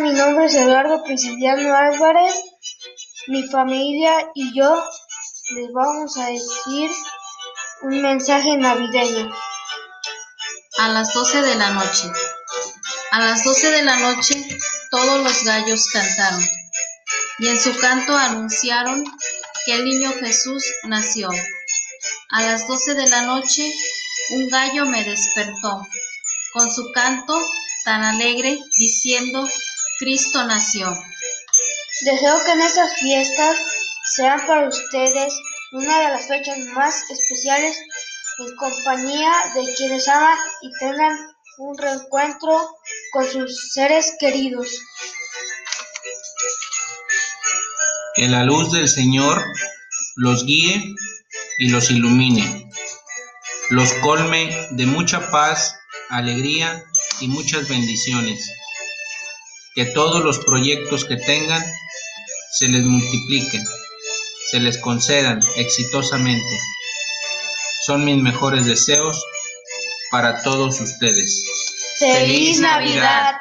mi nombre es Eduardo Prisciliano Álvarez. Mi familia y yo les vamos a decir un mensaje navideño. A las doce de la noche. A las doce de la noche todos los gallos cantaron y en su canto anunciaron que el niño Jesús nació. A las doce de la noche un gallo me despertó con su canto tan alegre diciendo Cristo nació. Deseo que en estas fiestas sean para ustedes una de las fechas más especiales en compañía de quienes aman y tengan un reencuentro con sus seres queridos. Que la luz del Señor los guíe y los ilumine, los colme de mucha paz, alegría y muchas bendiciones. Que todos los proyectos que tengan se les multipliquen, se les concedan exitosamente. Son mis mejores deseos para todos ustedes. ¡Feliz Navidad!